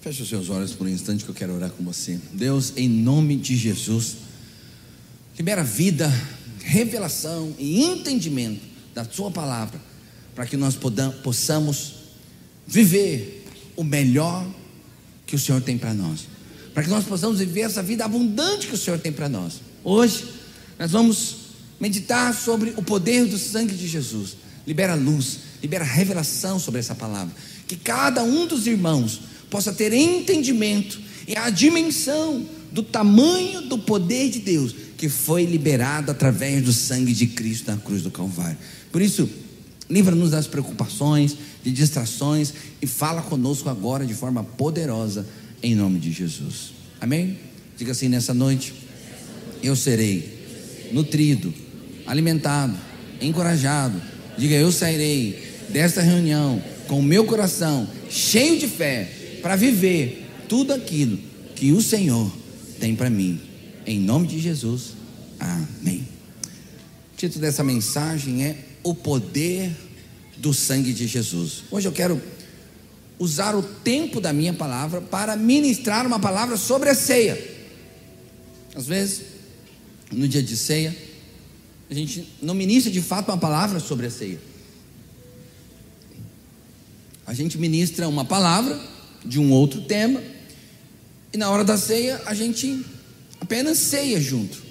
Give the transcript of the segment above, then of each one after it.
Feche os seus olhos por um instante que eu quero orar com você. Deus, em nome de Jesus, libera vida, revelação e entendimento da Sua palavra, para que nós possamos viver o melhor que o Senhor tem para nós, para que nós possamos viver essa vida abundante que o Senhor tem para nós. Hoje, nós vamos meditar sobre o poder do sangue de Jesus. Libera luz, libera revelação sobre essa palavra. Que cada um dos irmãos possa ter entendimento e a dimensão do tamanho do poder de Deus que foi liberado através do sangue de Cristo na cruz do Calvário. Por isso, livra-nos das preocupações, de distrações e fala conosco agora de forma poderosa, em nome de Jesus. Amém? Diga assim nessa noite: eu serei nutrido, alimentado, encorajado. Diga, eu sairei desta reunião com o meu coração cheio de fé para viver tudo aquilo que o Senhor tem para mim. Em nome de Jesus. Amém. O título dessa mensagem é O Poder do Sangue de Jesus. Hoje eu quero usar o tempo da minha palavra para ministrar uma palavra sobre a ceia. Às vezes, no dia de ceia, a gente não ministra de fato uma palavra sobre a ceia. A gente ministra uma palavra de um outro tema, e na hora da ceia a gente apenas ceia junto.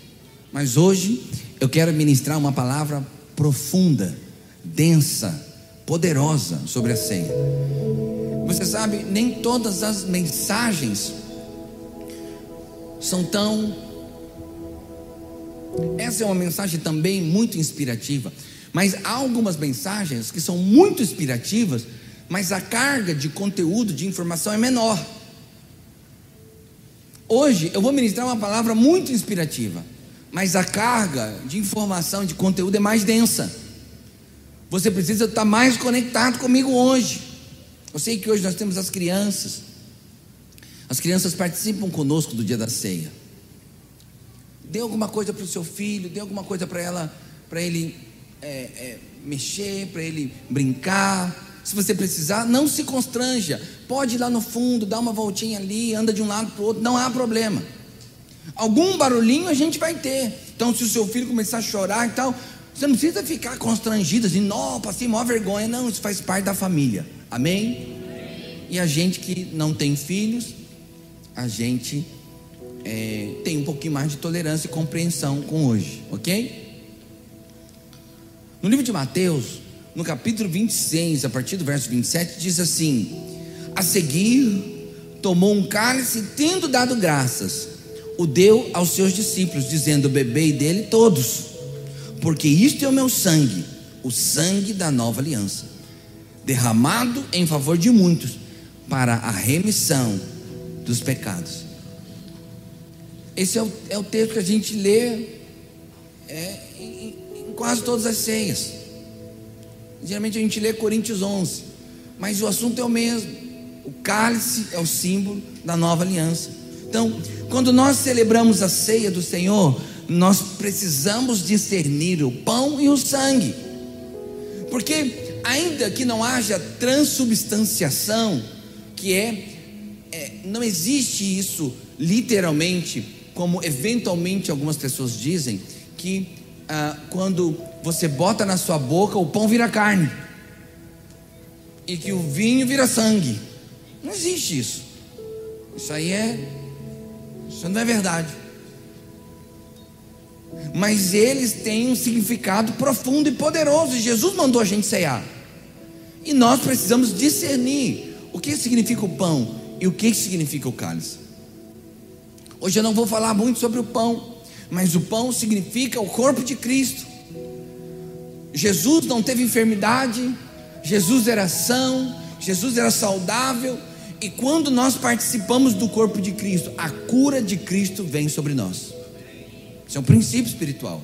Mas hoje eu quero ministrar uma palavra profunda, densa, poderosa sobre a ceia. Você sabe, nem todas as mensagens são tão. Essa é uma mensagem também muito inspirativa, mas há algumas mensagens que são muito inspirativas, mas a carga de conteúdo, de informação é menor. Hoje eu vou ministrar uma palavra muito inspirativa, mas a carga de informação, de conteúdo é mais densa. Você precisa estar mais conectado comigo hoje. Eu sei que hoje nós temos as crianças. As crianças participam conosco do dia da ceia. Dê alguma coisa para o seu filho, dê alguma coisa para ela, para ele é, é, mexer, para ele brincar. Se você precisar, não se constranja. Pode ir lá no fundo, dar uma voltinha ali, anda de um lado para o outro, não há problema. Algum barulhinho a gente vai ter. Então, se o seu filho começar a chorar e tal, você não precisa ficar constrangido assim, não, passei maior vergonha. Não, isso faz parte da família. Amém? E a gente que não tem filhos, a gente é, tem um pouquinho mais de tolerância e compreensão com hoje, ok? No livro de Mateus, no capítulo 26, a partir do verso 27, diz assim: A seguir, tomou um cálice, tendo dado graças, o deu aos seus discípulos, dizendo: Bebei dele todos, porque isto é o meu sangue, o sangue da nova aliança derramado em favor de muitos para a remissão dos pecados. Esse é o, é o texto que a gente lê é, em, em quase todas as ceias. Geralmente a gente lê Coríntios 11, mas o assunto é o mesmo. O cálice é o símbolo da nova aliança. Então, quando nós celebramos a ceia do Senhor, nós precisamos discernir o pão e o sangue, porque ainda que não haja transubstanciação, que é, é, não existe isso literalmente, como eventualmente algumas pessoas dizem, que ah, quando você bota na sua boca, o pão vira carne, e que o vinho vira sangue. Não existe isso. Isso aí é. Isso não é verdade. Mas eles têm um significado profundo e poderoso. E Jesus mandou a gente ceiar. E nós precisamos discernir o que significa o pão e o que significa o cálice. Hoje eu não vou falar muito sobre o pão, mas o pão significa o corpo de Cristo. Jesus não teve enfermidade, Jesus era são, Jesus era saudável, e quando nós participamos do corpo de Cristo, a cura de Cristo vem sobre nós. Isso é um princípio espiritual.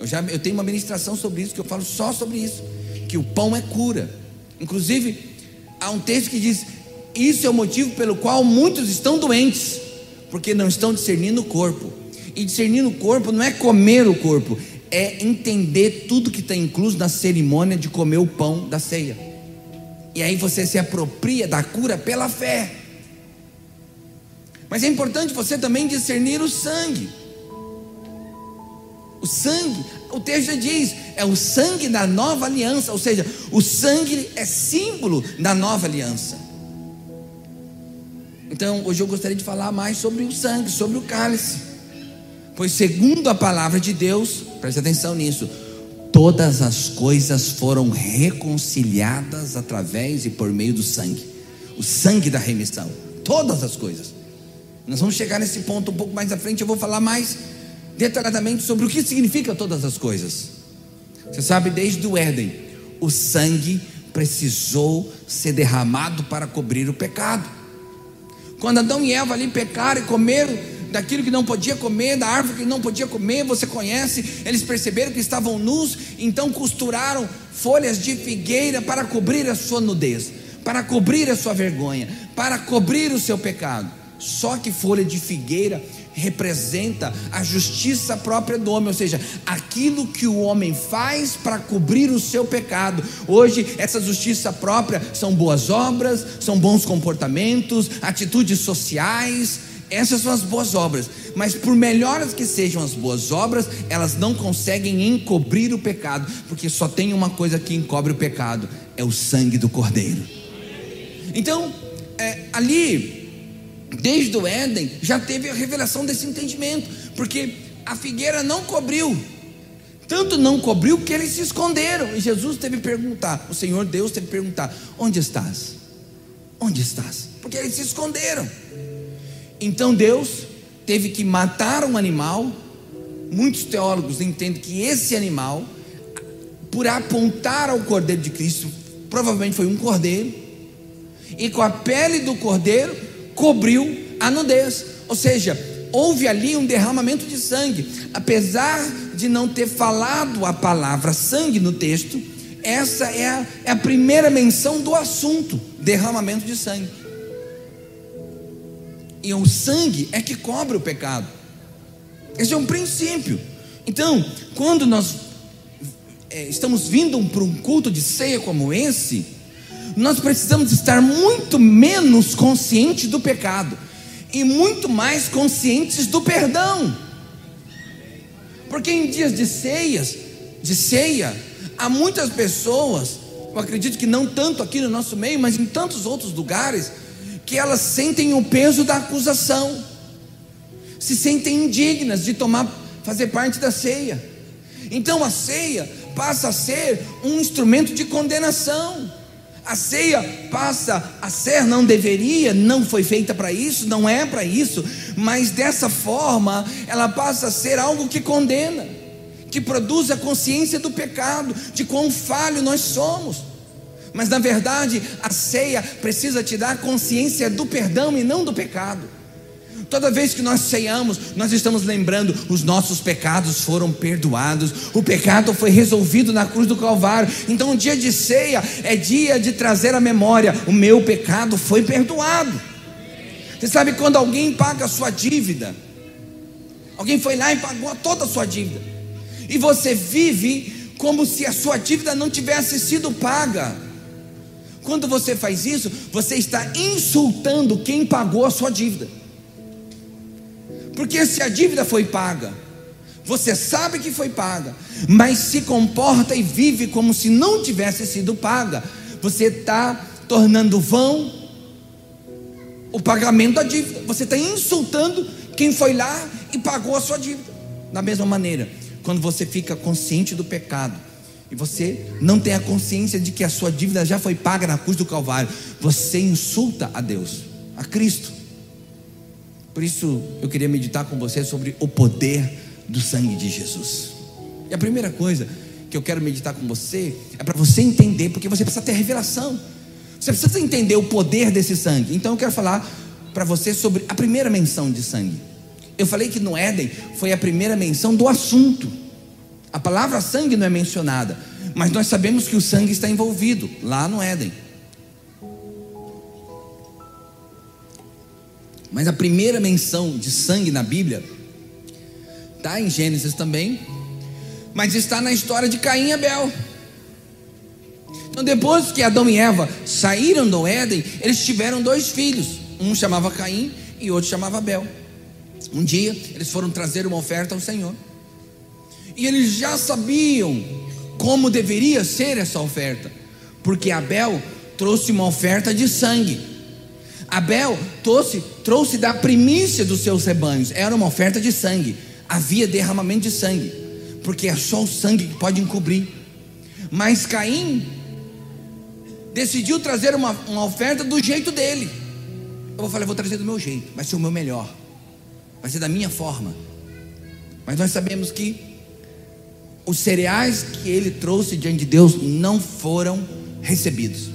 Eu já eu tenho uma ministração sobre isso que eu falo só sobre isso, que o pão é cura. Inclusive, há um texto que diz: Isso é o motivo pelo qual muitos estão doentes, porque não estão discernindo o corpo. E discernir o corpo não é comer o corpo, é entender tudo que está incluso na cerimônia de comer o pão da ceia. E aí você se apropria da cura pela fé. Mas é importante você também discernir o sangue. O sangue, o texto diz, é o sangue da nova aliança, ou seja, o sangue é símbolo da nova aliança. Então, hoje eu gostaria de falar mais sobre o sangue, sobre o cálice. Pois, segundo a palavra de Deus, preste atenção nisso, todas as coisas foram reconciliadas através e por meio do sangue o sangue da remissão. Todas as coisas. Nós vamos chegar nesse ponto um pouco mais à frente. Eu vou falar mais detalhadamente sobre o que significa todas as coisas. Você sabe, desde o Éden, o sangue precisou ser derramado para cobrir o pecado. Quando Adão e Eva ali pecaram e comeram daquilo que não podia comer, da árvore que não podia comer, você conhece, eles perceberam que estavam nus, então costuraram folhas de figueira para cobrir a sua nudez, para cobrir a sua vergonha, para cobrir o seu pecado. Só que folha de figueira representa a justiça própria do homem, ou seja, aquilo que o homem faz para cobrir o seu pecado. Hoje, essa justiça própria são boas obras, são bons comportamentos, atitudes sociais. Essas são as boas obras, mas por melhores que sejam as boas obras, elas não conseguem encobrir o pecado, porque só tem uma coisa que encobre o pecado: é o sangue do Cordeiro. Então, é, ali desde o Éden, já teve a revelação desse entendimento, porque a figueira não cobriu, tanto não cobriu que eles se esconderam, e Jesus teve que perguntar, o Senhor Deus teve que perguntar: onde estás? Onde estás? Porque eles se esconderam. Então Deus teve que matar um animal. Muitos teólogos entendem que esse animal, por apontar ao Cordeiro de Cristo, provavelmente foi um cordeiro, e com a pele do cordeiro cobriu a nudez. Ou seja, houve ali um derramamento de sangue. Apesar de não ter falado a palavra sangue no texto, essa é a, é a primeira menção do assunto: derramamento de sangue. E o sangue é que cobre o pecado. Esse é um princípio. Então, quando nós é, estamos vindo para um culto de ceia como esse, nós precisamos estar muito menos conscientes do pecado e muito mais conscientes do perdão. Porque em dias de ceias, de ceia, há muitas pessoas, eu acredito que não tanto aqui no nosso meio, mas em tantos outros lugares, que elas sentem o peso da acusação, se sentem indignas de tomar, fazer parte da ceia. Então a ceia passa a ser um instrumento de condenação. A ceia passa a ser, não deveria, não foi feita para isso, não é para isso, mas dessa forma ela passa a ser algo que condena, que produz a consciência do pecado, de quão falho nós somos. Mas na verdade, a ceia precisa te dar consciência do perdão e não do pecado. Toda vez que nós ceiamos, nós estamos lembrando: os nossos pecados foram perdoados, o pecado foi resolvido na cruz do Calvário. Então, o dia de ceia é dia de trazer a memória: o meu pecado foi perdoado. Você sabe quando alguém paga a sua dívida, alguém foi lá e pagou toda a sua dívida, e você vive como se a sua dívida não tivesse sido paga. Quando você faz isso, você está insultando quem pagou a sua dívida. Porque se a dívida foi paga, você sabe que foi paga, mas se comporta e vive como se não tivesse sido paga, você está tornando vão o pagamento da dívida. Você está insultando quem foi lá e pagou a sua dívida. Da mesma maneira, quando você fica consciente do pecado e você não tem a consciência de que a sua dívida já foi paga na cruz do Calvário, você insulta a Deus, a Cristo. Por isso eu queria meditar com você sobre o poder do sangue de Jesus. E a primeira coisa que eu quero meditar com você é para você entender, porque você precisa ter revelação. Você precisa entender o poder desse sangue. Então eu quero falar para você sobre a primeira menção de sangue. Eu falei que no Éden foi a primeira menção do assunto. A palavra sangue não é mencionada, mas nós sabemos que o sangue está envolvido lá no Éden. Mas a primeira menção de sangue na Bíblia está em Gênesis também, mas está na história de Caim e Abel. Então, depois que Adão e Eva saíram do Éden, eles tiveram dois filhos. Um chamava Caim e outro chamava Abel. Um dia eles foram trazer uma oferta ao Senhor. E eles já sabiam como deveria ser essa oferta, porque Abel trouxe uma oferta de sangue. Abel trouxe, trouxe da primícia dos seus rebanhos, era uma oferta de sangue. Havia derramamento de sangue, porque é só o sangue que pode encobrir. Mas Caim decidiu trazer uma, uma oferta do jeito dele. Eu vou falar, eu vou trazer do meu jeito, vai ser o meu melhor, vai ser da minha forma. Mas nós sabemos que os cereais que ele trouxe diante de Deus não foram recebidos.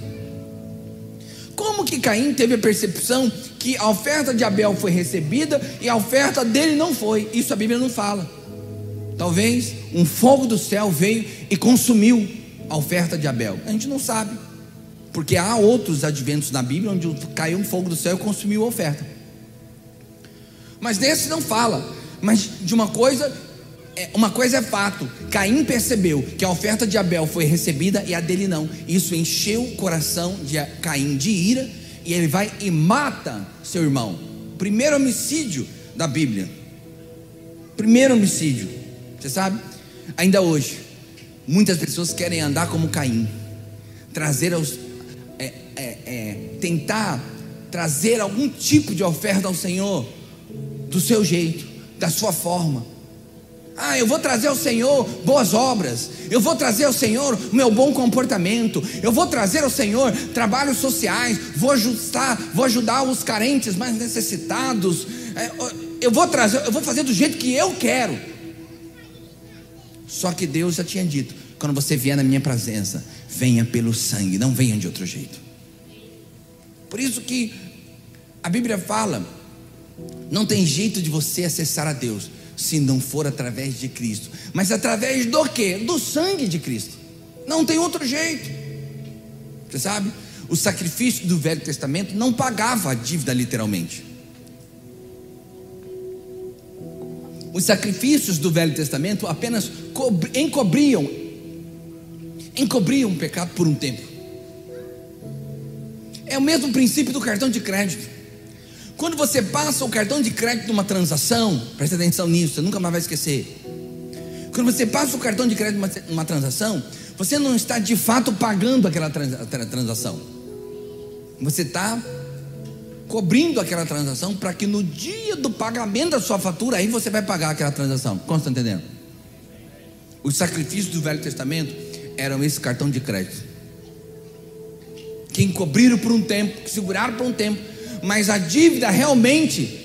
Como que Caim teve a percepção que a oferta de Abel foi recebida e a oferta dele não foi? Isso a Bíblia não fala. Talvez um fogo do céu veio e consumiu a oferta de Abel. A gente não sabe. Porque há outros adventos na Bíblia onde caiu um fogo do céu e consumiu a oferta. Mas nesse não fala. Mas de uma coisa, uma coisa é fato: Caim percebeu que a oferta de Abel foi recebida e a dele não. Isso encheu o coração de Caim de ira e ele vai e mata seu irmão. Primeiro homicídio da Bíblia. Primeiro homicídio. Você sabe? Ainda hoje, muitas pessoas querem andar como Caim, trazer aos é, é, é, tentar trazer algum tipo de oferta ao Senhor do seu jeito, da sua forma. Ah, eu vou trazer ao Senhor boas obras, eu vou trazer ao Senhor o meu bom comportamento, eu vou trazer ao Senhor trabalhos sociais, vou ajustar, vou ajudar os carentes mais necessitados, é, eu vou trazer, eu vou fazer do jeito que eu quero. Só que Deus já tinha dito: quando você vier na minha presença, venha pelo sangue, não venha de outro jeito. Por isso que a Bíblia fala: não tem jeito de você acessar a Deus se não for através de Cristo. Mas através do que? Do sangue de Cristo. Não tem outro jeito. Você sabe? O sacrifício do Velho Testamento não pagava a dívida literalmente. Os sacrifícios do Velho Testamento apenas encobriam encobriam o pecado por um tempo. É o mesmo princípio do cartão de crédito. Quando você passa o cartão de crédito numa transação, presta atenção nisso, você nunca mais vai esquecer. Quando você passa o cartão de crédito numa, transação, você não está de fato pagando aquela transação. Você está cobrindo aquela transação para que no dia do pagamento da sua fatura, aí você vai pagar aquela transação. Como está entendendo? Os sacrifícios do Velho Testamento eram esse cartão de crédito. Que encobriram por um tempo, que seguraram por um tempo, mas a dívida realmente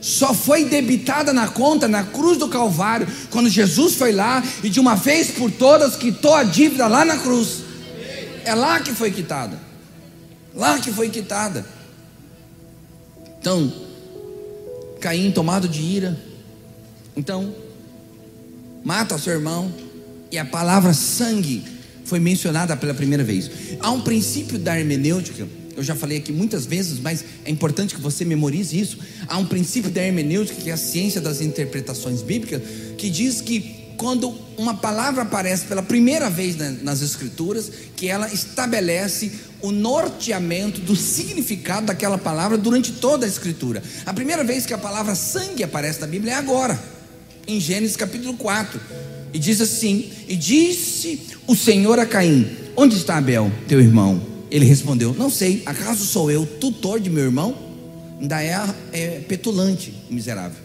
só foi debitada na conta na cruz do Calvário, quando Jesus foi lá e de uma vez por todas quitou a dívida lá na cruz. É lá que foi quitada. Lá que foi quitada. Então, Caim tomado de ira, então mata seu irmão, e a palavra sangue foi mencionada pela primeira vez. Há um princípio da hermenêutica, eu já falei aqui muitas vezes, mas é importante que você memorize isso. Há um princípio da hermenêutica, que é a ciência das interpretações bíblicas, que diz que quando uma palavra aparece pela primeira vez nas Escrituras, que ela estabelece o norteamento do significado daquela palavra durante toda a Escritura. A primeira vez que a palavra sangue aparece na Bíblia é agora, em Gênesis capítulo 4. E diz assim: E disse o Senhor a Caim: Onde está Abel, teu irmão? Ele respondeu: Não sei, acaso sou eu tutor de meu irmão? Ainda é, é petulante, miserável.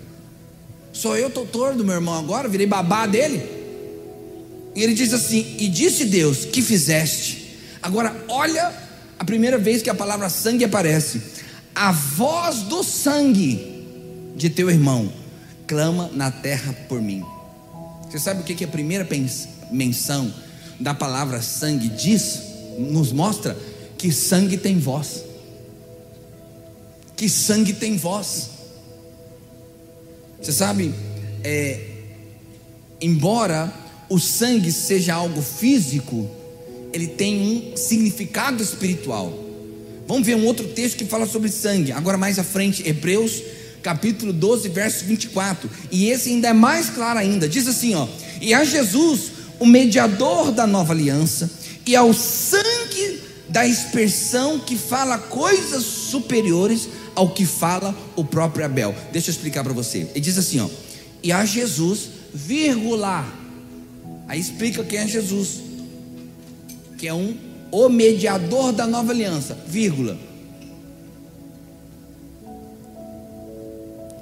Sou eu tutor do meu irmão agora, virei babá dele. E ele diz assim: E disse Deus: Que fizeste? Agora, olha a primeira vez que a palavra sangue aparece. A voz do sangue de teu irmão clama na terra por mim. Você sabe o que, que a primeira menção da palavra sangue diz? Nos mostra que sangue tem voz. Que sangue tem voz. Você sabe, é, embora o sangue seja algo físico, ele tem um significado espiritual. Vamos ver um outro texto que fala sobre sangue, agora mais à frente, Hebreus capítulo 12, verso 24. E esse ainda é mais claro ainda. Diz assim, ó: "E a Jesus, o mediador da nova aliança, e ao sangue da expressão que fala coisas superiores ao que fala o próprio Abel. Deixa eu explicar para você. Ele diz assim, ó: "E a Jesus, vírgula". Aí explica quem é Jesus. Que é um o mediador da nova aliança, vírgula.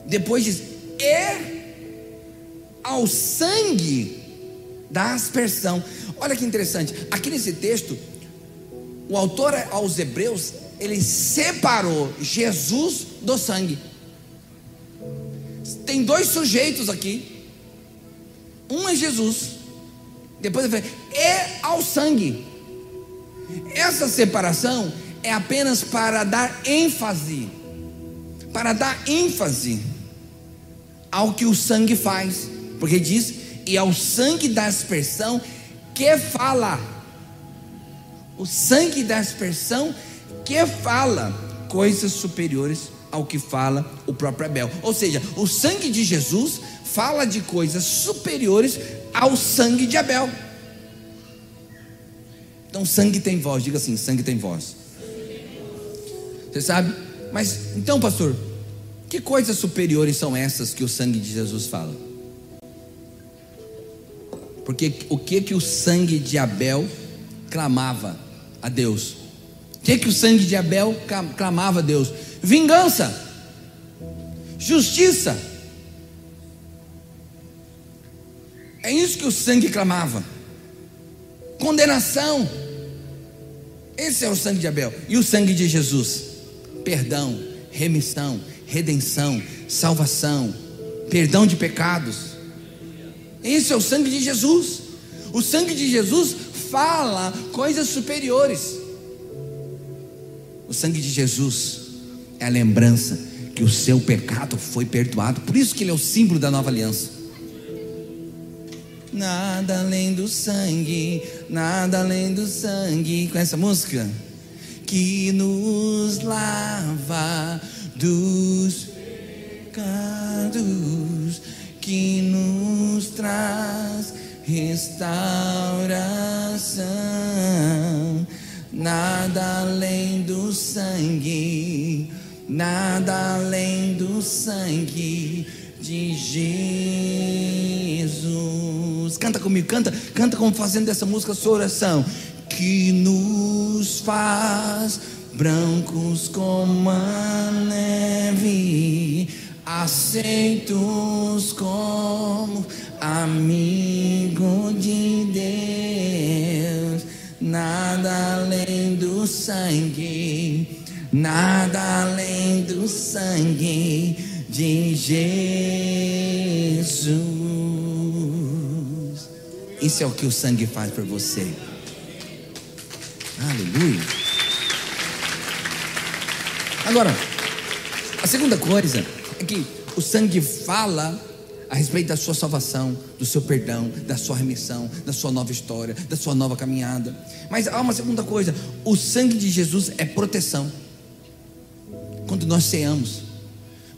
Depois diz: "E ao sangue da aspersão". Olha que interessante. Aqui nesse texto, o autor aos Hebreus, ele separou Jesus do sangue. Tem dois sujeitos aqui. Um é Jesus. Depois ele fala, e ao sangue. Essa separação é apenas para dar ênfase, para dar ênfase ao que o sangue faz, porque diz, e ao sangue da aspersão que fala, o sangue da aspersão que fala coisas superiores ao que fala o próprio Abel. Ou seja, o sangue de Jesus fala de coisas superiores ao sangue de Abel. Então, sangue tem voz, diga assim: sangue tem voz. Você sabe? Mas, então, pastor, que coisas superiores são essas que o sangue de Jesus fala? Porque o que que o sangue de Abel clamava a Deus? O que que o sangue de Abel clamava a Deus? Vingança, justiça. É isso que o sangue clamava. Condenação. Esse é o sangue de Abel. E o sangue de Jesus? Perdão, remissão, redenção, salvação, perdão de pecados. Esse é o sangue de Jesus. O sangue de Jesus fala coisas superiores. O sangue de Jesus é a lembrança que o seu pecado foi perdoado. Por isso que ele é o símbolo da nova aliança. Nada além do sangue, nada além do sangue. Com essa música que nos lava dos pecados que nos traz restauração. Nada além do sangue, nada além do sangue de Jesus. Canta comigo, canta, canta como fazendo dessa música sua oração. Que nos faz brancos como a neve aceitos como amigo de Deus, nada além do sangue, nada além do sangue de Jesus. Isso é o que o sangue faz por você. Aleluia. Agora, a segunda coisa é que o sangue fala a respeito da sua salvação, do seu perdão, da sua remissão, da sua nova história, da sua nova caminhada. Mas há uma segunda coisa: o sangue de Jesus é proteção. Quando nós ceamos,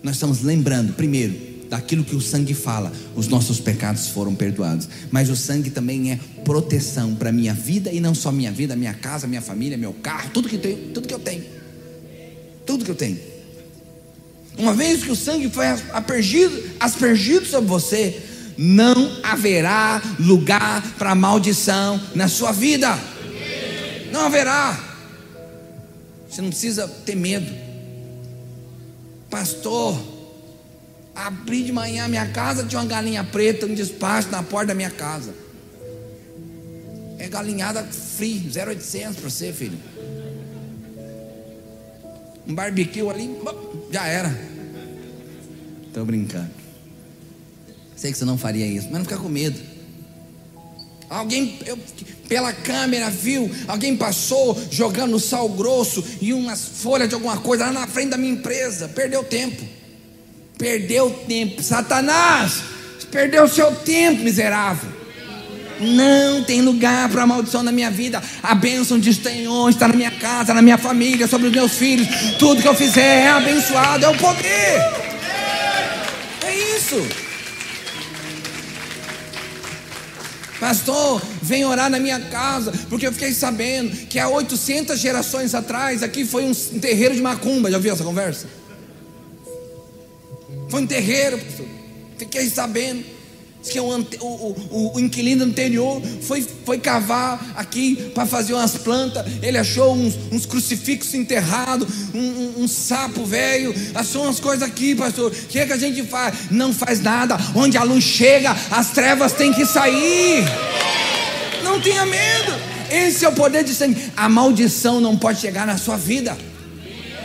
nós estamos lembrando, primeiro, daquilo que o sangue fala, os nossos pecados foram perdoados. Mas o sangue também é proteção para minha vida e não só minha vida, minha casa, minha família, meu carro, tudo que tenho, tudo que eu tenho. Tudo que eu tenho. Uma vez que o sangue foi aspergido, aspergido sobre você, não haverá lugar para maldição na sua vida. Não haverá. Você não precisa ter medo. Pastor, abri de manhã minha casa, tinha uma galinha preta, um despacho na porta da minha casa. É galinhada free, 0,800 para você, filho um barbecue ali, já era. Estou brincando. Sei que você não faria isso, mas não fica com medo. Alguém eu, pela câmera viu, alguém passou jogando sal grosso e umas folhas de alguma coisa lá na frente da minha empresa. Perdeu tempo. Perdeu tempo. Satanás, perdeu seu tempo, miserável. Não tem lugar para maldição na minha vida. A bênção de Senhor está na minha casa, na minha família, sobre os meus filhos. Tudo que eu fizer é abençoado, é o poder. É isso. Pastor, vem orar na minha casa, porque eu fiquei sabendo que há 800 gerações atrás aqui foi um terreiro de macumba. Já ouviu essa conversa? Foi um terreiro, pastor. Fiquei sabendo. Que o, o, o, o, inquilino anterior foi, foi cavar aqui para fazer umas plantas. Ele achou uns, uns crucifixos enterrados, um, um, um sapo velho. Achou umas coisas aqui, pastor. O que, é que a gente faz? Não faz nada. Onde a luz chega, as trevas têm que sair. Não tenha medo. Esse é o poder de sangue. A maldição não pode chegar na sua vida.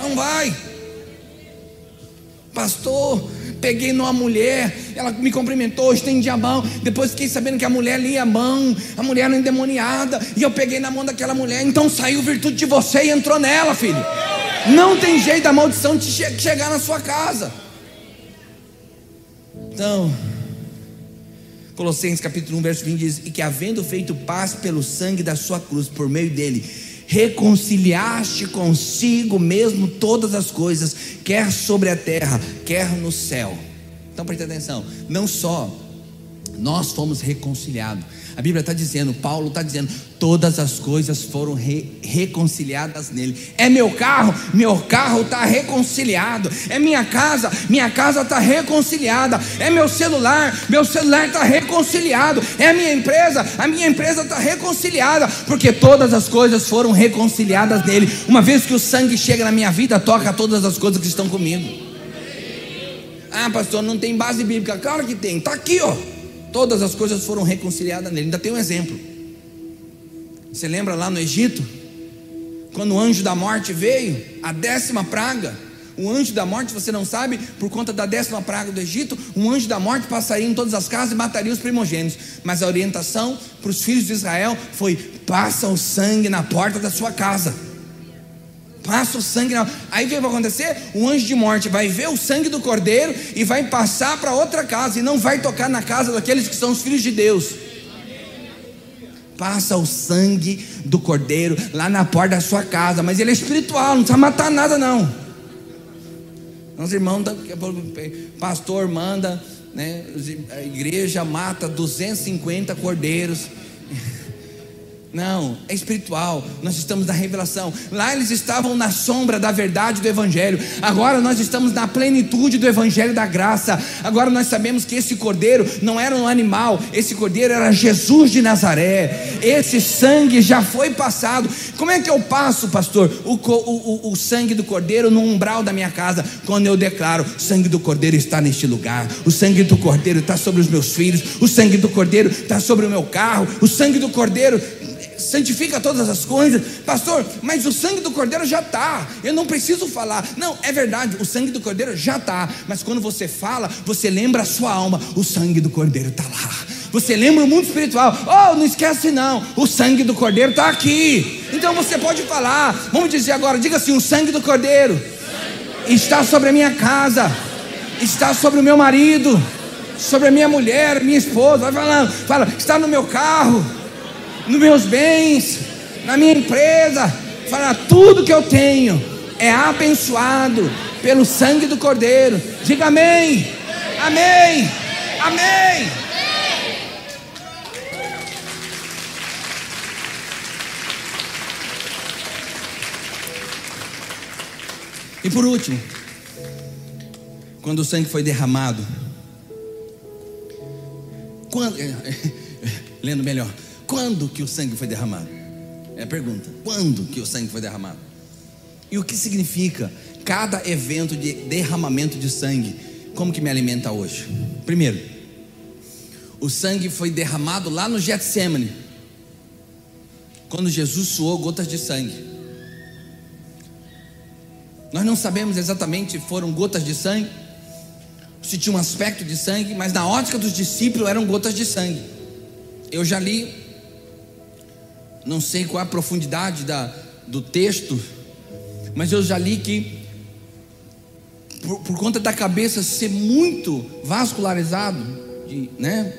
Não vai. Pastor, peguei numa mulher, ela me cumprimentou, estendi a mão. Depois fiquei sabendo que a mulher lia a mão, a mulher era endemoniada, e eu peguei na mão daquela mulher. Então saiu virtude de você e entrou nela, filho. Não tem jeito da maldição de chegar na sua casa. Então, Colossenses capítulo 1, verso 20 diz: E que havendo feito paz pelo sangue da sua cruz, por meio dele, reconciliaste consigo mesmo todas as coisas, quer sobre a terra, quer no céu. Então preste atenção, não só nós fomos reconciliados, a Bíblia está dizendo, Paulo está dizendo, todas as coisas foram re, reconciliadas nele. É meu carro, meu carro está reconciliado. É minha casa, minha casa está reconciliada. É meu celular, meu celular está reconciliado. É a minha empresa, a minha empresa está reconciliada, porque todas as coisas foram reconciliadas nele. Uma vez que o sangue chega na minha vida, toca todas as coisas que estão comigo. Ah, pastor, não tem base bíblica. Claro que tem, está aqui, ó. Todas as coisas foram reconciliadas nele. Ainda tem um exemplo. Você lembra lá no Egito? Quando o anjo da morte veio, a décima praga. O anjo da morte, você não sabe, por conta da décima praga do Egito, um anjo da morte passaria em todas as casas e mataria os primogênitos. Mas a orientação para os filhos de Israel foi: passa o sangue na porta da sua casa. Passa o sangue. Na... Aí o que vai acontecer? O anjo de morte vai ver o sangue do cordeiro e vai passar para outra casa e não vai tocar na casa daqueles que são os filhos de Deus. Passa o sangue do cordeiro lá na porta da sua casa, mas ele é espiritual, não precisa matar nada não. Os irmãos, pastor manda, né, a igreja mata 250 cordeiros. Não, é espiritual. Nós estamos na revelação. Lá eles estavam na sombra da verdade do Evangelho. Agora nós estamos na plenitude do Evangelho da graça. Agora nós sabemos que esse cordeiro não era um animal, esse cordeiro era Jesus de Nazaré. Esse sangue já foi passado. Como é que eu passo, pastor, o, o, o, sangue do cordeiro no umbral da minha casa? Quando eu declaro: o sangue do cordeiro está neste lugar, o sangue do cordeiro está sobre os meus filhos, o sangue do cordeiro está sobre o meu carro, o sangue do cordeiro santifica todas as coisas, pastor, mas o sangue do cordeiro já está, eu não preciso falar. Não, é verdade, o sangue do cordeiro já está, mas quando você fala, você lembra a sua alma, o sangue do cordeiro está lá. Você lembra o mundo espiritual, oh, não esquece não, o sangue do cordeiro está aqui. Então você pode falar, vamos dizer agora, diga assim: o sangue do cordeiro está sobre a minha casa, está sobre o meu marido, sobre a minha mulher, minha esposa. Vai falando, fala, está no meu carro nos meus bens, na minha empresa, fala tudo que eu tenho é abençoado pelo sangue do Cordeiro. Diga amém. Amém. Amém. E por último, quando o sangue foi derramado, quando, lendo melhor, quando que o sangue foi derramado? É a pergunta. Quando que o sangue foi derramado? E o que significa cada evento de derramamento de sangue? Como que me alimenta hoje? Primeiro, o sangue foi derramado lá no Getsemane. Quando Jesus suou gotas de sangue. Nós não sabemos exatamente se foram gotas de sangue, se tinha um aspecto de sangue, mas na ótica dos discípulos eram gotas de sangue. Eu já li não sei qual a profundidade da, do texto, mas eu já li que, por, por conta da cabeça ser muito vascularizado, de, né?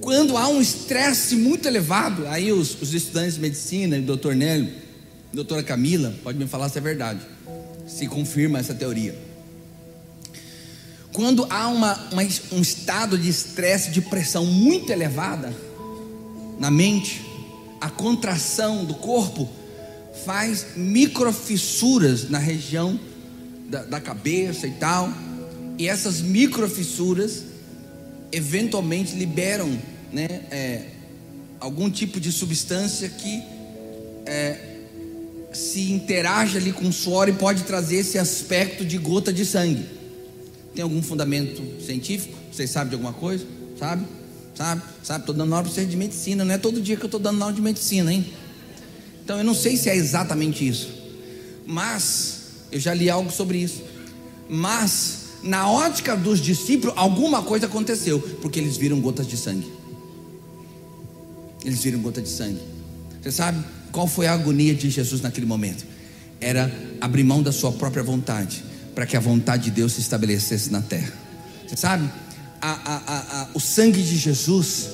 Quando há um estresse muito elevado, aí os, os estudantes de medicina, o doutor Nélio, doutora Camila, pode me falar se é verdade, se confirma essa teoria. Quando há uma, uma, um estado de estresse, de pressão muito elevada na mente, a contração do corpo faz microfissuras na região da, da cabeça e tal. E essas microfissuras eventualmente liberam né, é, algum tipo de substância que é, se interage ali com o suor e pode trazer esse aspecto de gota de sangue. Tem algum fundamento científico? Vocês sabem de alguma coisa? Sabe? Sabe? Sabe? Estou dando aula para vocês de medicina. Não é todo dia que eu estou dando aula de medicina, hein? Então eu não sei se é exatamente isso. Mas eu já li algo sobre isso. Mas na ótica dos discípulos, alguma coisa aconteceu, porque eles viram gotas de sangue. Eles viram gota de sangue. Você sabe qual foi a agonia de Jesus naquele momento? Era abrir mão da sua própria vontade, para que a vontade de Deus se estabelecesse na terra. Você sabe? A, a, o sangue de Jesus,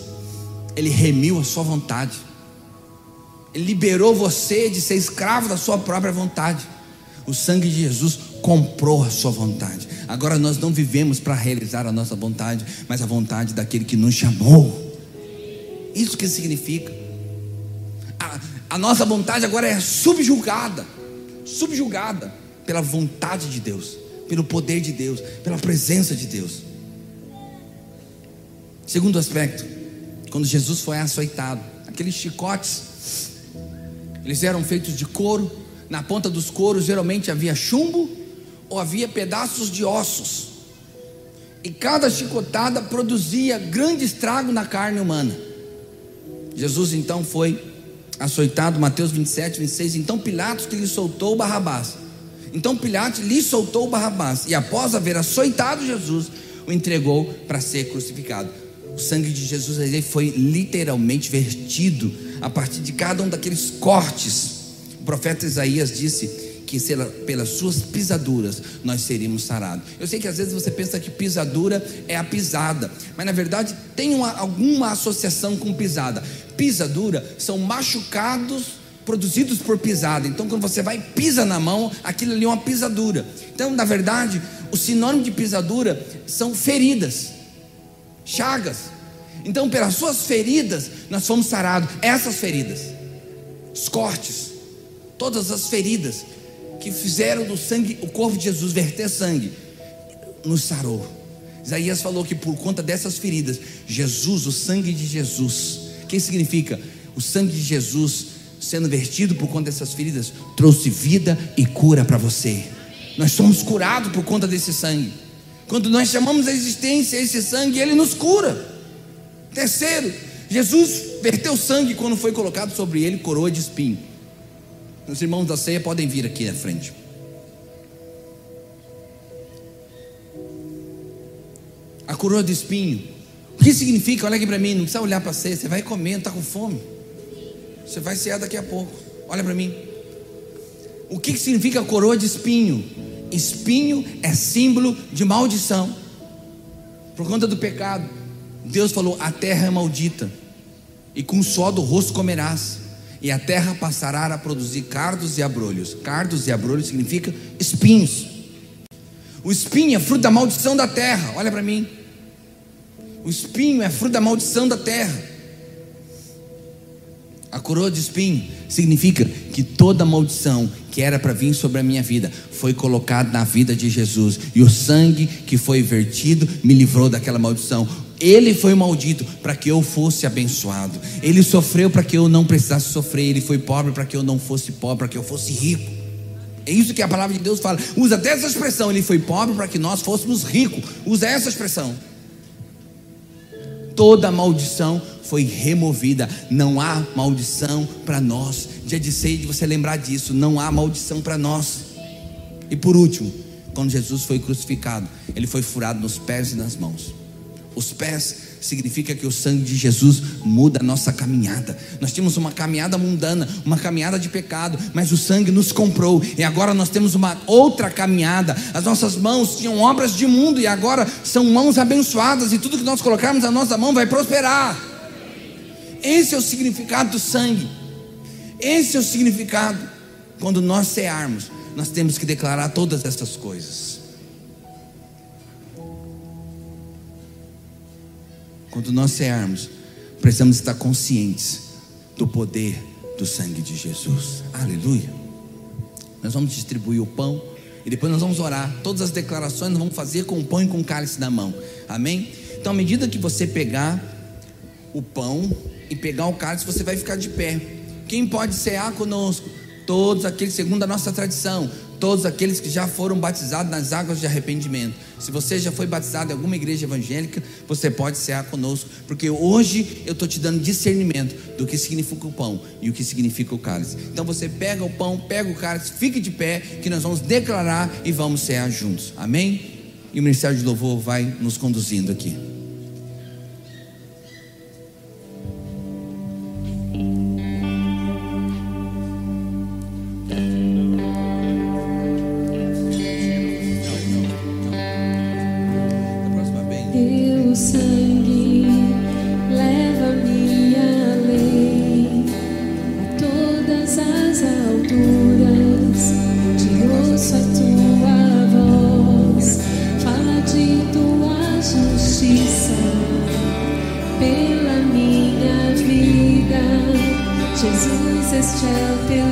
ele remiu a sua vontade. Ele liberou você de ser escravo da sua própria vontade. O sangue de Jesus comprou a sua vontade. Agora nós não vivemos para realizar a nossa vontade, mas a vontade daquele que nos chamou. Isso que significa. A, a nossa vontade agora é subjugada subjugada pela vontade de Deus, pelo poder de Deus, pela presença de Deus. Segundo aspecto, quando Jesus foi açoitado, aqueles chicotes, eles eram feitos de couro, na ponta dos couros geralmente havia chumbo ou havia pedaços de ossos. E cada chicotada produzia grande estrago na carne humana. Jesus então foi açoitado, Mateus 27, 26. Então Pilatos que lhe soltou Barrabás. Então Pilatos lhe soltou Barrabás. E após haver açoitado Jesus, o entregou para ser crucificado. O sangue de Jesus ele foi literalmente vertido a partir de cada um daqueles cortes. O profeta Isaías disse que pelas suas pisaduras nós seríamos sarados. Eu sei que às vezes você pensa que pisadura é a pisada, mas na verdade tem uma, alguma associação com pisada. Pisadura são machucados produzidos por pisada. Então, quando você vai pisa na mão, aquilo ali é uma pisadura. Então, na verdade, o sinônimo de pisadura são feridas, chagas. Então, pelas suas feridas, nós fomos sarados. Essas feridas, os cortes, todas as feridas que fizeram do sangue, o corpo de Jesus verter sangue, nos sarou. Isaías falou que por conta dessas feridas, Jesus, o sangue de Jesus, que significa? O sangue de Jesus sendo vertido por conta dessas feridas, trouxe vida e cura para você. Nós somos curados por conta desse sangue. Quando nós chamamos a existência esse sangue, ele nos cura. Terceiro, Jesus verteu sangue quando foi colocado sobre ele coroa de espinho. Os irmãos da ceia podem vir aqui à frente. A coroa de espinho. O que significa? Olha aqui para mim, não precisa olhar para a ceia, você vai comer, está com fome. Você vai cear daqui a pouco. Olha para mim. O que significa coroa de espinho? Espinho é símbolo de maldição. Por conta do pecado. Deus falou: a terra é maldita, e com o suor do rosto comerás e a terra passará a produzir cardos e abrolhos. Cardos e abrolhos significa espinhos. O espinho é fruto da maldição da terra. Olha para mim. O espinho é fruto da maldição da terra. A coroa de espinho significa que toda maldição que era para vir sobre a minha vida foi colocada na vida de Jesus, e o sangue que foi vertido me livrou daquela maldição. Ele foi maldito para que eu fosse abençoado. Ele sofreu para que eu não precisasse sofrer. Ele foi pobre para que eu não fosse pobre, para que eu fosse rico. É isso que a palavra de Deus fala. Usa até essa expressão. Ele foi pobre para que nós fôssemos ricos. Usa essa expressão. Toda maldição foi removida. Não há maldição para nós. Dia de ceia de você lembrar disso. Não há maldição para nós. E por último, quando Jesus foi crucificado, ele foi furado nos pés e nas mãos. Os pés significa que o sangue de Jesus muda a nossa caminhada. Nós tínhamos uma caminhada mundana, uma caminhada de pecado, mas o sangue nos comprou e agora nós temos uma outra caminhada. As nossas mãos tinham obras de mundo e agora são mãos abençoadas e tudo que nós colocarmos na nossa mão vai prosperar. Esse é o significado do sangue. Esse é o significado. Quando nós cearmos, nós temos que declarar todas essas coisas. Quando nós cearmos, precisamos estar conscientes do poder do sangue de Jesus. Aleluia. Nós vamos distribuir o pão E depois nós vamos orar. Todas as declarações nós vamos fazer com o pão e com o cálice na mão. Amém? Então, à medida que você pegar o pão e pegar o cálice, você vai ficar de pé. Quem pode cear conosco? Todos aqueles, segundo a nossa tradição, todos aqueles que já foram batizados nas águas de arrependimento. Se você já foi batizado em alguma igreja evangélica, você pode cear conosco, porque hoje eu estou te dando discernimento do que significa o pão e o que significa o cálice. Então você pega o pão, pega o cálice, fique de pé, que nós vamos declarar e vamos cear juntos. Amém? E o Ministério de Louvor vai nos conduzindo aqui. alturas, te ouço a tua voz, fala de tua justiça pela minha vida. Jesus, este é o teu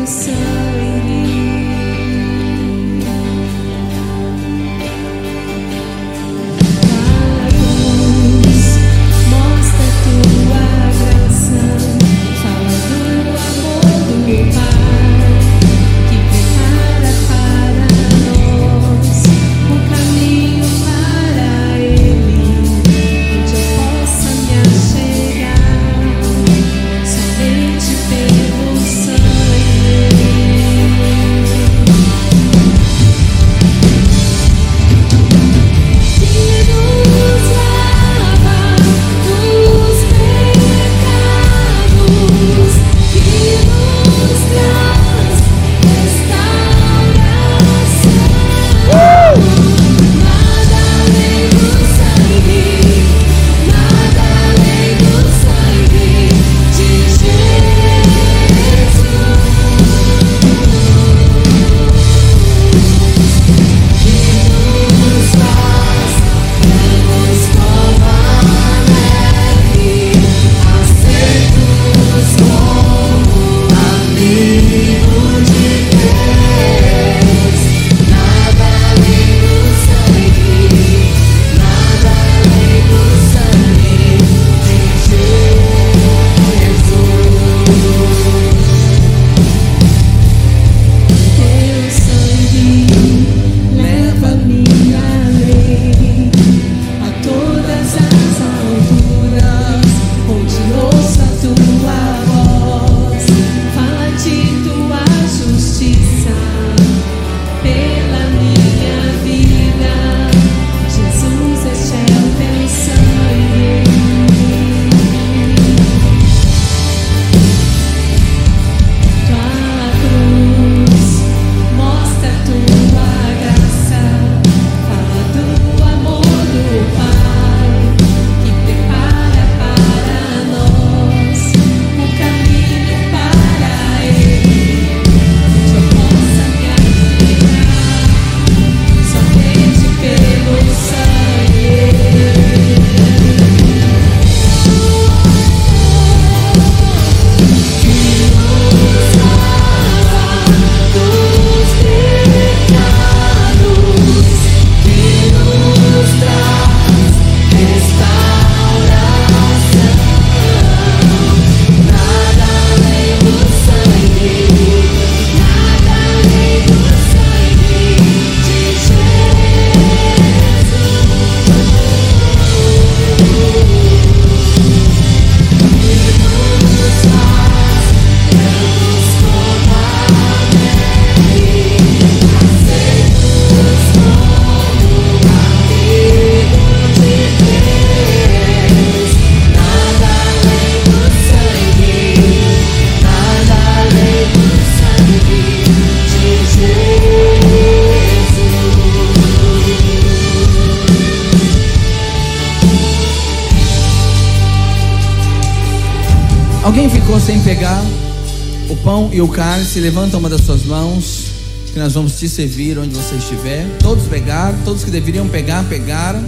e o cálice, levanta uma das suas mãos, que nós vamos te servir onde você estiver. Todos pegaram, todos que deveriam pegar, pegaram.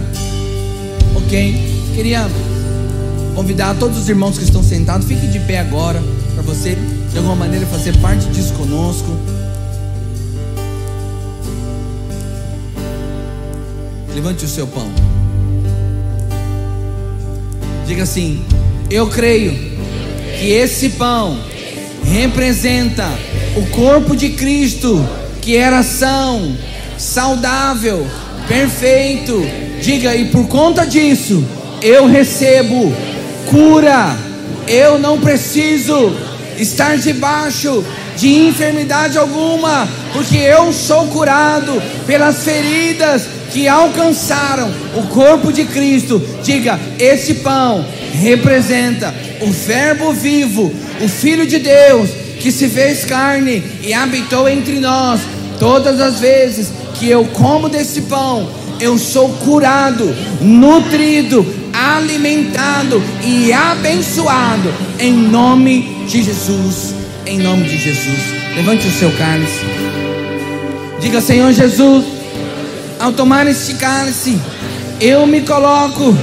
Ok? Queria convidar todos os irmãos que estão sentados, fique de pé agora, para você de alguma maneira fazer parte disso conosco. Levante o seu pão. Diga assim: Eu creio que esse pão representa o corpo de Cristo, que era são, saudável, perfeito. Diga, e por conta disso, eu recebo cura. Eu não preciso estar debaixo de enfermidade alguma, porque eu sou curado pelas feridas que alcançaram o corpo de Cristo. Diga: esse pão representa o Verbo vivo, o Filho de Deus, que se fez carne e habitou entre nós. Todas as vezes que eu como desse pão, eu sou curado, nutrido, alimentado e abençoado em nome de Jesus. Em nome de Jesus. Levante o seu cálice. Diga, Senhor Jesus, ao tomar este cálice, eu me coloco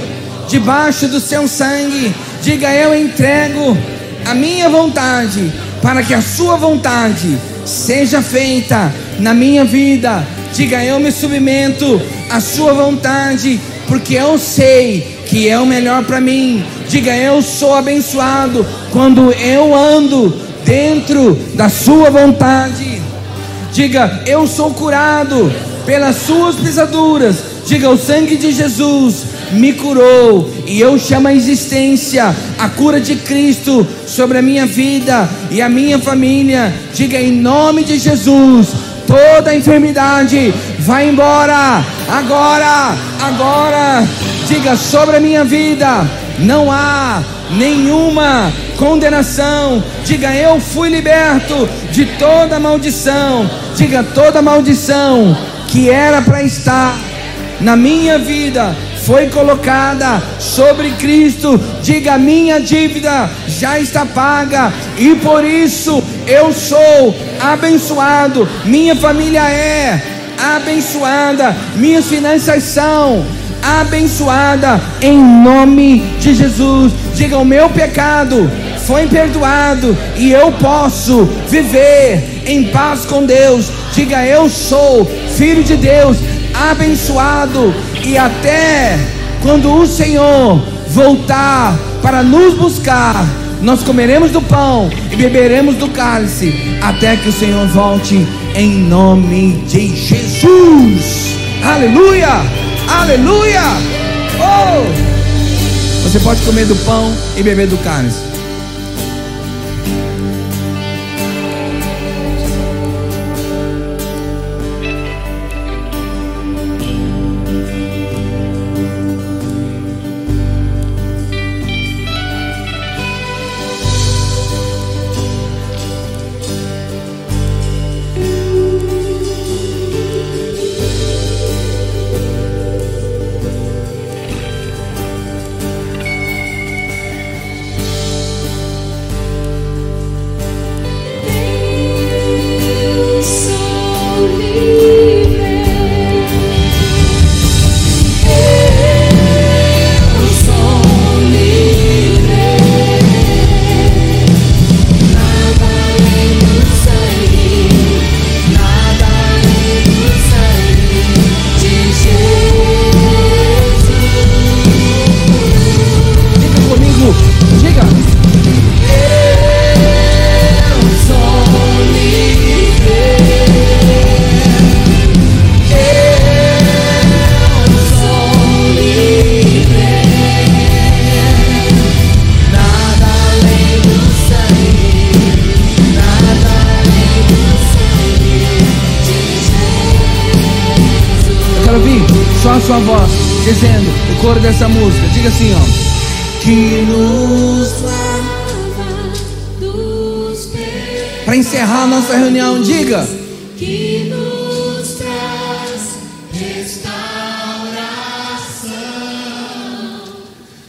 debaixo do seu sangue. Diga, eu entrego a minha vontade para que a sua vontade seja feita na minha vida. Diga, eu me submeto à sua vontade, porque eu sei que é o melhor para mim. Diga, eu sou abençoado quando eu ando dentro da sua vontade. Diga, eu sou curado pelas suas pisaduras. Diga, o sangue de Jesus me curou e eu chamo a existência a cura de Cristo sobre a minha vida e a minha família. Diga em nome de Jesus, toda enfermidade vai embora agora, agora. Diga sobre a minha vida, não há nenhuma condenação. Diga eu fui liberto de toda maldição. Diga toda maldição que era para estar na minha vida foi colocada sobre Cristo. Diga: minha dívida já está paga e por isso eu sou abençoado. Minha família é abençoada. Minhas finanças são abençoada em nome de Jesus. Diga: o meu pecado foi perdoado e eu posso viver em paz com Deus. Diga: eu sou filho de Deus, abençoado e até quando o Senhor voltar para nos buscar, nós comeremos do pão e beberemos do cálice até que o Senhor volte em nome de Jesus. Aleluia! Aleluia! Oh! Você pode comer do pão e beber do cálice. O coro dessa música. Diga assim, ó. Que nos Para encerrar a nossa reunião, diga. Que nos traz restauração.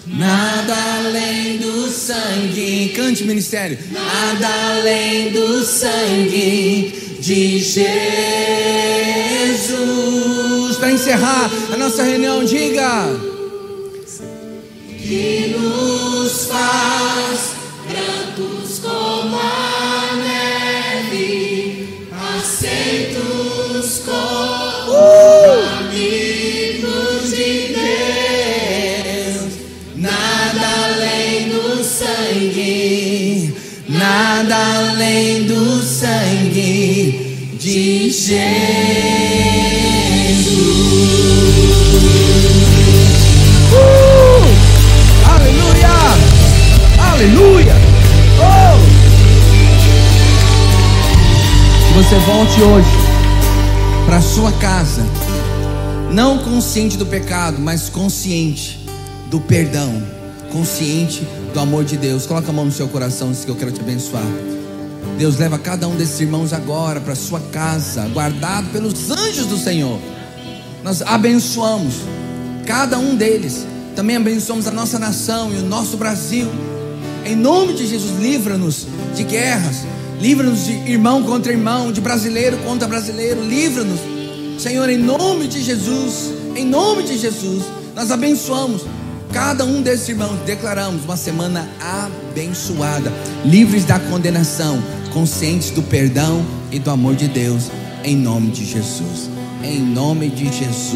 Nada além do sangue. Cante, ministério. Nada além do sangue de Jesus para encerrar a nossa reunião, diga. Uh! Aleluia! Aleluia! Oh! Que você volte hoje para sua casa, não consciente do pecado, mas consciente do perdão, consciente do amor de Deus. Coloca a mão no seu coração, diz que eu quero te abençoar. Deus leva cada um desses irmãos agora para sua casa, guardado pelos anjos do Senhor. Nós abençoamos cada um deles. Também abençoamos a nossa nação e o nosso Brasil. Em nome de Jesus, livra-nos de guerras, livra-nos de irmão contra irmão, de brasileiro contra brasileiro, livra-nos. Senhor, em nome de Jesus, em nome de Jesus, nós abençoamos cada um desses irmãos, declaramos uma semana abençoada, livres da condenação, conscientes do perdão e do amor de Deus, em nome de Jesus. Em nome de Jesus.